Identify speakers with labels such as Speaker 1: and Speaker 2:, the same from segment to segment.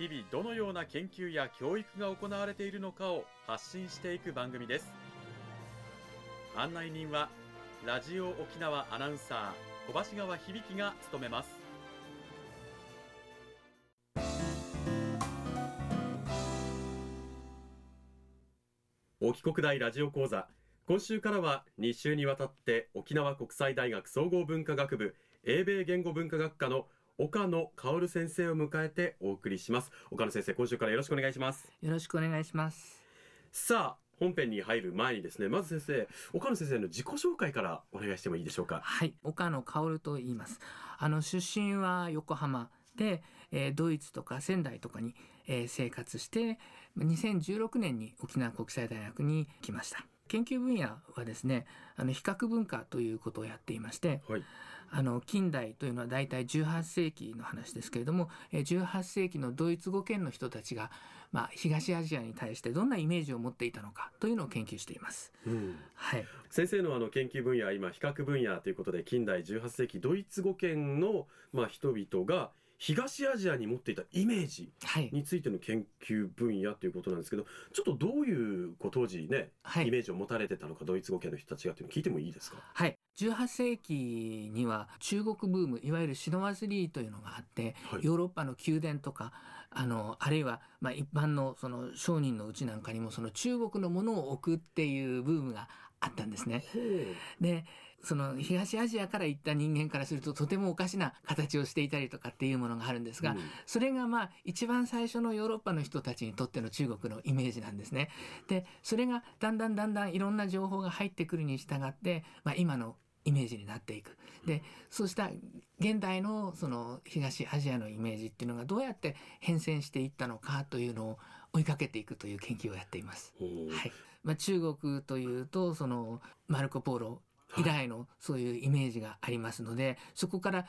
Speaker 1: 日々どのような研究や教育が行われているのかを発信していく番組です。案内人はラジオ沖縄アナウンサー小橋川響が務めます。沖国大ラジオ講座。今週からは2週にわたって沖縄国際大学総合文化学部英米言語文化学科の岡野薫先生を迎えてお送りします。岡野先生今週からよろしくお願いします。
Speaker 2: よろしくお願いします。
Speaker 1: さあ本編に入る前にですねまず先生岡野先生の自己紹介からお願いしてもいいでしょうか？
Speaker 2: はい岡野薫と言います。あの出身は横浜で、えー、ドイツとか仙台とかに、えー、生活して2016年に沖縄国際大学に来ました。研究分野はですねあの比較文化ということをやっていまして、はい、あの近代というのは大体18世紀の話ですけれども18世紀のドイツ語圏の人たちが、まあ、東アジアに対してどんなイメージを持っていたのかというのを研究しています、うん、
Speaker 1: はい、先生のあの研究分野は今比較分野ということで近代18世紀ドイツ語圏の、まあ、人々が東アジアに持っていたイメージについての研究分野ということなんですけど、はい、ちょっとどういう当時ね、はい、イメージを持たれてたのかドイツ語圏の人たちがというの聞いてもいいですか？
Speaker 2: はい。18世紀には中国ブームいわゆるシノワズリーというのがあって、はい、ヨーロッパの宮殿とかあのあるいはまあ一般のその商人のうちなんかにもその中国のものを置くっていうブームがあったんですね。でその東アジアから行った人間からするととてもおかしな形をしていたりとかっていうものがあるんですが、うん、それがまあ一番最初のヨーロッパの人たちにとっての中国のイメージなんですね。でそれがだんだんだんだんいろんな情報が入ってくるに従って、まあ、今のイメージになっていく。で、そうした現代のその東アジアのイメージっていうのがどうやって変遷していったのかというのを追いかけていくという研究をやっています。はい。まあ、中国というと、そのマルコ・ポーロ以来のそういうイメージがありますので、そこから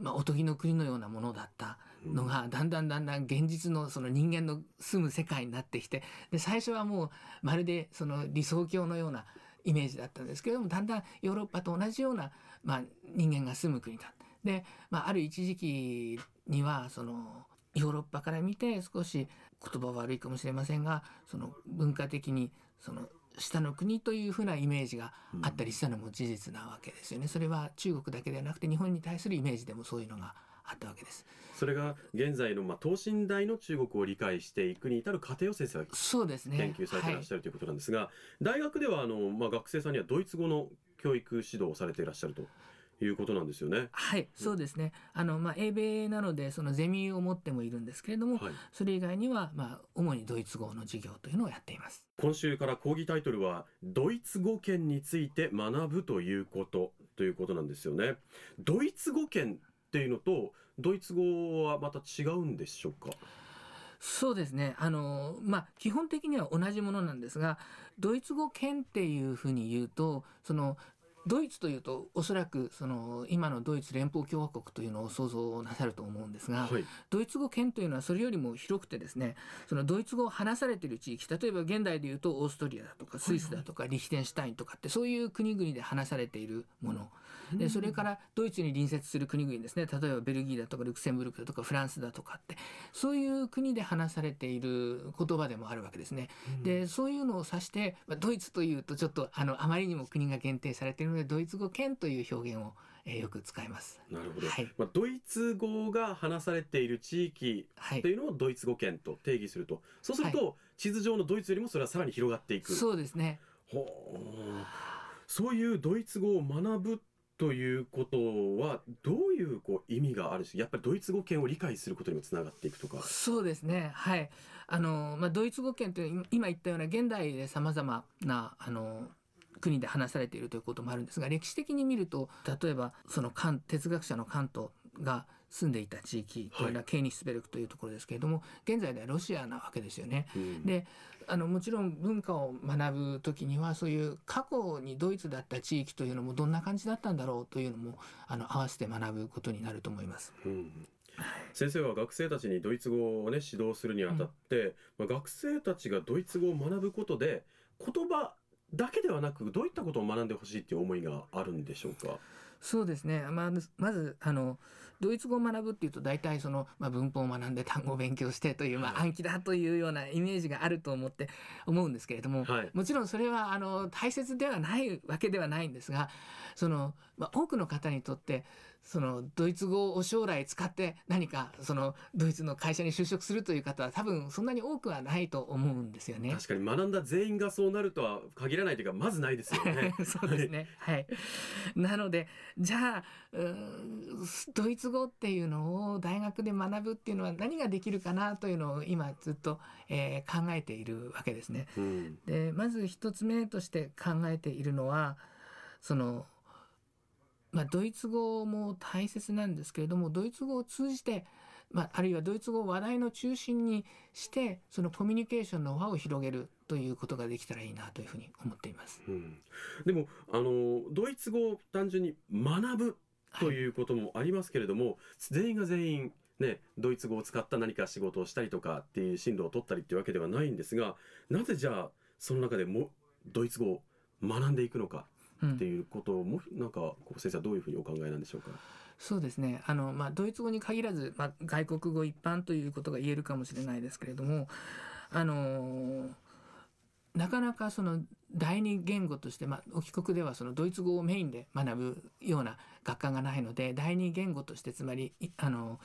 Speaker 2: まあ、おとぎの国のようなものだったのが、だんだんだんだん現実のその人間の住む世界になってきて、で、最初はもうまるでその理想郷のようなイメージだったんですけれども、だんだんヨーロッパと同じような、まあ、人間が住む国だ。で、まあ、ある一時期には、その、ヨーロッパから見て少し言葉悪いかもしれませんが、その文化的に、その下の国というふうなイメージがあったりしたのも事実なわけですよね。それは中国だけではなくて日本に対するイメージでもそういうのがあったわけです。
Speaker 1: それが現在のまあ等身大の中国を理解していくに至る過程を先生は
Speaker 2: そうですね
Speaker 1: 研究されていらっしゃるということなんですが、大学ではあのまあ学生さんにはドイツ語の教育指導をされていらっしゃると。いうことなんですよね。
Speaker 2: はい、そうですね。あの、まあ、英米なので、そのゼミを持ってもいるんですけれども、はい、それ以外には、まあ、主にドイツ語の授業というのをやっています。
Speaker 1: 今週から講義タイトルは、ドイツ語圏について学ぶということということなんですよね。ドイツ語圏っていうのと、ドイツ語はまた違うんでしょうか？
Speaker 2: そうですね。あの、まあ、基本的には同じものなんですが、ドイツ語圏っていうふうに言うと、その、ドイツというとおそらくその今のドイツ連邦共和国というのを想像なさると思うんですが、はい、ドイツ語圏というのはそれよりも広くてですねそのドイツ語を話されている地域例えば現代でいうとオーストリアだとかスイスだとかリヒテンシュタインとかってそういう国々で話されているものでそれからドイツに隣接する国々ですね例えばベルギーだとかルクセンブルクだとかフランスだとかってそういう国で話されている言葉でもあるわけですね。でそういうのを指して、まあ、ドイツというとちょっとあのあまりにも国が限定されているのでドイツ語圏という表現を、えー、よく使います。
Speaker 1: なるほど。はい、まあ、ドイツ語が話されている地域というのをドイツ語圏と定義すると、そうすると、はい、地図上のドイツよりもそれはさらに広がっていく。
Speaker 2: そうですね。
Speaker 1: ほそういうドイツ語を学ぶということはどういうこう意味があるしやっぱりドイツ語圏を理解することにもつながっていくとか。
Speaker 2: そうですね。はい。あの、まあ、ドイツ語圏という今言ったような現代でさまざまなあの国で話されているということもあるんですが歴史的に見ると例えばその哲学者のカントが住んでいた地域というのはケーニスベルクというところですけれども、現在ではロシアなわけですよね。であのもちろん文化を学ぶ時にはそういう過去にドイツだった地域というのもどんな感じだったんだろうというのもあの合わせて学ぶことになると思います。うん
Speaker 1: 先生は学生たちにドイツ語をね指導するにあたって、うん、まあ、学生たちがドイツ語を学ぶことで言葉だけではなくどういったことを学んでほしいっていう思いがあるんでしょうか？
Speaker 2: そうですね、まあ、まずあのドイツ語を学ぶっていうと大体その、まあ、文法を学んで単語を勉強してという、まあ、暗記だというようなイメージがあると思って思うんですけれども、はい、もちろんそれはあの大切ではないわけではないんですがその、まあ、多くの方にとってそのドイツ語を将来使って何かそのドイツの会社に就職するという方は多分そんなに多くはないと思うんですよね。
Speaker 1: 確かに学んだ全員がそうなるとは限らないというかまずないですよね。
Speaker 2: そうですね。はい。なのでじゃあドイツ語っていうのを大学で学ぶっていうのは何ができるかなというのを今ずっと、えー、考えているわけですね。うん、でまず一つ目として考えているのはそのまあ、ドイツ語も大切なんですけれどもドイツ語を通じて、まあ、あるいはドイツ語を話題の中心にしてそのコミュニケーションの輪を広げるということができたらいいなというふうに思っています。
Speaker 1: うん、でもあのドイツ語を単純に学ぶということもありますけれども、はい、全員が全員ね、ドイツ語を使った何か仕事をしたりとかっていう進路を取ったりっていうわけではないんですがなぜじゃあその中でもドイツ語を学んでいくのかっていうことも、うん、なんかこう先生はどういうふうにお考えなんでしょうか？
Speaker 2: そうですね。あの、まあ、ドイツ語に限らず、まあ、外国語一般ということが言えるかもしれないですけれどもあのなかなかその第二言語として、まあ、お帰国ではそのドイツ語をメインで学ぶような学科がないので第二言語としてつまりあの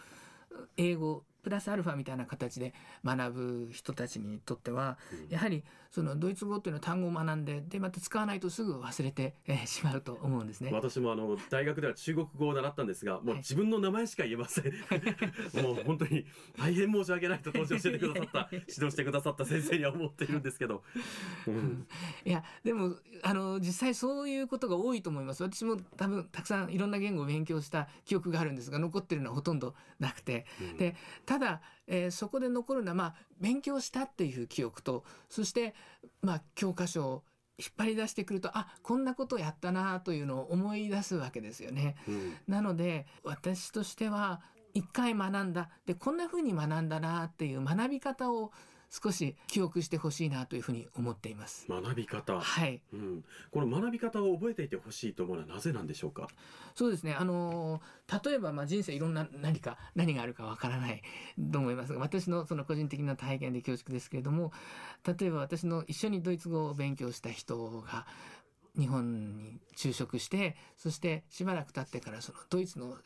Speaker 2: 英語プラスアルファみたいな形で学ぶ人たちにとっては、やはりそのドイツ語というのは単語を学んででまた使わないとすぐ忘れて、えー、しまうと思うんですね。
Speaker 1: 私もあの大学では中国語を習ったんですがもう自分の名前しか言えません、もう本当に大変申し訳ないと当時教えてくださった 指導してくださった先生には思っているんですけど、
Speaker 2: うん、いやでもあの実際そういうことが多いと思います。私も多分たくさんいろんな言語を勉強した記憶があるんですが残ってるのはほとんどなくて、うん、でただ、えー、そこで残るのは、まあ、勉強したっていう記憶とそして、まあ、教科書を引っ張り出してくるとあこんなことやったなというのを思い出すわけですよね。うん、なので私としては一回学んだでこんな風に学んだなっていう学び方を少し記憶してほしいなというふうに思っています。
Speaker 1: 学び方。
Speaker 2: はい、
Speaker 1: うん、この学び方を覚えていてほしいと思うのはなぜなんでしょうか？
Speaker 2: そうですね。あの例えばまあ人生いろんな何か何があるかわからないと思いますが私のその個人的な体験で恐縮ですけれども例えば私の一緒にドイツ語を勉強した人が日本に就職してそしてしばらく経ってからそのドイツの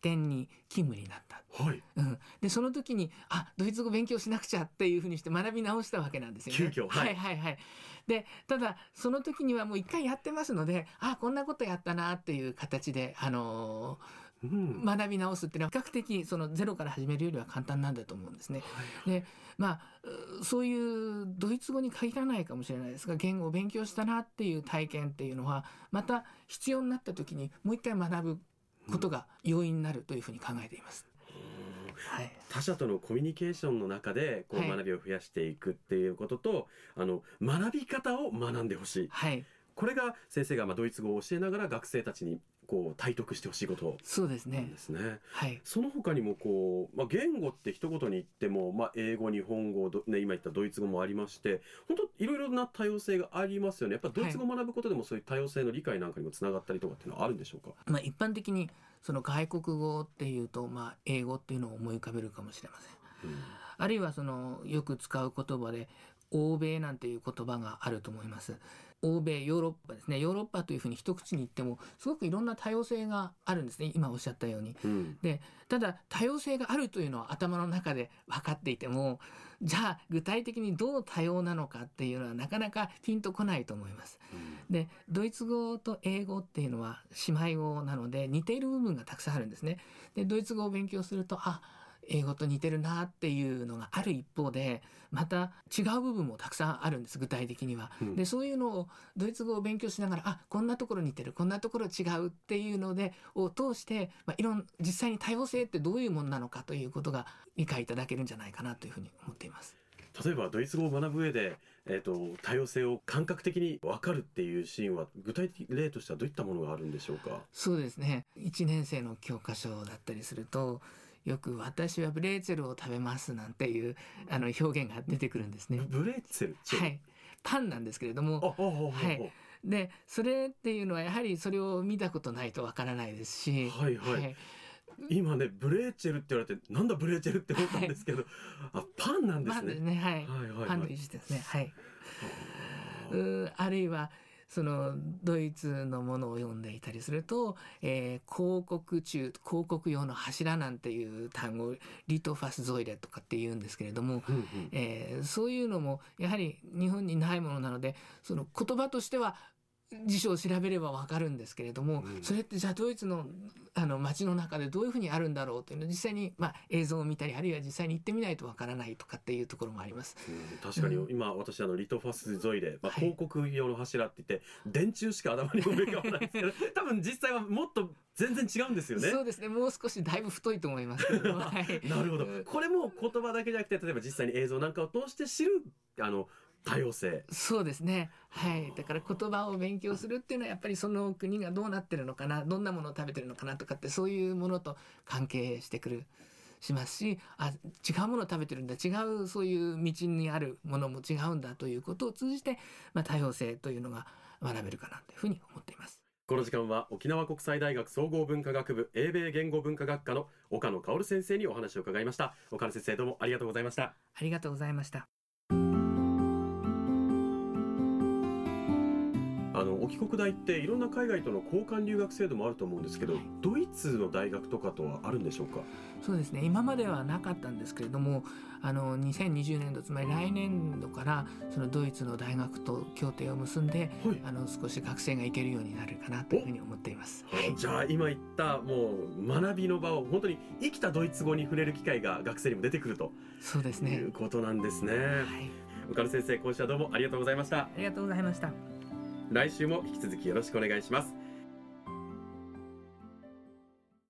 Speaker 2: 店に勤務になった、
Speaker 1: はい。
Speaker 2: うん、でその時にあドイツ語勉強しなくちゃっていうふうにして学び直したわけなんですよね。
Speaker 1: 急遽。
Speaker 2: はい、はいはいはい。でただその時にはもう一回やってますのであこんなことやったなっていう形であのーうん、学び直すっていうのは比較的そのゼロから始めるよりは簡単なんだと思うんですね。はい、でまあそういうドイツ語に限らないかもしれないですが言語を勉強したなっていう体験っていうのはまた必要になった時にもう一回学ぶことが要因になるというふうに考えています。
Speaker 1: はい、他者とのコミュニケーションの中でこう学びを増やしていくっていうことと、はい、あの学び方を学んでほしい、
Speaker 2: はい、
Speaker 1: これが先生がまあドイツ語を教えながら学生たちにこう体得してほしいこと
Speaker 2: そうですね。
Speaker 1: ですね。
Speaker 2: はい。
Speaker 1: その他にもこうまあ言語って一言に言ってもまあ英語、日本語、ね今言ったドイツ語もありまして、本当いろいろな多様性がありますよね。やっぱドイツ語を学ぶことでもそういう多様性の理解なんかにもつながったりとかっていうのはあるんでしょうか？
Speaker 2: まあ一般的にその外国語っていうとまあ英語っていうのを思い浮かべるかもしれません。うん、あるいはそのよく使う言葉で欧米なんていう言葉があると思います。欧米ヨーロッパですねヨーロッパというふうに一口に言ってもすごくいろんな多様性があるんですね今おっしゃったように。うん、でただ多様性があるというのは頭の中で分かっていてもじゃあ具体的にどう多様なのかっていうのはなかなかピンとこないと思います。うん、でドイツ語と英語っていうのは姉妹語なので似ている部分がたくさんあるんですね。でドイツ語を勉強するとあ英語と似てるなっていうのがある一方でまた違う部分もたくさんあるんです具体的には。うん、でそういうのをドイツ語を勉強しながらあこんなところ似てるこんなところ違うっていうのでを通して、まあ、いろん実際に多様性ってどういうものなのかということが理解いただけるんじゃないかなというふうに思っています。
Speaker 1: 例えばドイツ語を学ぶ上で、えーと、多様性を感覚的に分かるっていうシーンは具体的例としてはどういったものがあるんでしょうか？
Speaker 2: そうですね1年生の教科書だったりするとよく私はブレーツェルを食べますなんていうあの表現が出てくるんですね。
Speaker 1: ブレーツェル
Speaker 2: はい。パンなんですけれども、はい。で、それっていうのはやはりそれを見たことないとわからないですし、
Speaker 1: はいはい。はい今ねブレーチェルって言われてなんだブレーチェルって思ったんですけど、はい、あパンなんですね。パンですね
Speaker 2: はい。はいはいはい、パンの一種ですねはい。うあるいはそのドイツのものを読んでいたりすると、えー、広告中広告用の柱なんていう単語リトファスゾイレとかって言うんですけれども、うんうん、えー、そういうのもやはり日本にないものなのでその言葉としては辞書を調べればわかるんですけれども、うん、それってじゃあドイツのあの街の中でどういうふうにあるんだろうというのを実際に、まあ、映像を見たりあるいは実際に行ってみないとわからないとかっていうところもあります。
Speaker 1: うん、確かに、うん、今私あのリトファスゾイレ、まあ、広告用の柱って言って、はい、電柱しか頭に思い浮かばないですけど 多分実際はもっと全然違うんですよね。
Speaker 2: そうですね。もう少しだいぶ太いと思います
Speaker 1: はい、なるほど。これも言葉だけじゃなくて例えば実際に映像なんかを通して知るあの多様性。
Speaker 2: そうですね。はい。だから言葉を勉強するっていうのはやっぱりその国がどうなってるのかなどんなものを食べてるのかなとかってそういうものと関係してくるしますしあ違うものを食べてるんだ。違うそういう道にあるものも違うんだということを通じて、まあ、多様性というのが学べるかなというふうに思っています。
Speaker 1: この時間は沖縄国際大学総合文化学部英米言語文化学科の岡野薫先生にお話を伺いました。岡野先生どうもありがとうございました。
Speaker 2: ありがとうございました
Speaker 1: あのお帰国大っていろんな海外との交換留学制度もあると思うんですけど、はい、ドイツの大学とかとはあるんでしょうか？
Speaker 2: そうですね。今まではなかったんですけれどもあの2020年度つまり来年度からそのドイツの大学と協定を結んで、はい、あの少し学生が行けるようになるかなというふうに思っています、
Speaker 1: はい、じゃあ今言ったもう学びの場を本当に生きたドイツ語に触れる機会が学生にも出てくると
Speaker 2: そうですね。
Speaker 1: いうことなんですね。はい。岡野先生今週はどうもありがとうございました。あ
Speaker 2: りがとうございました
Speaker 1: 来週も引き続きよろしくお願いします。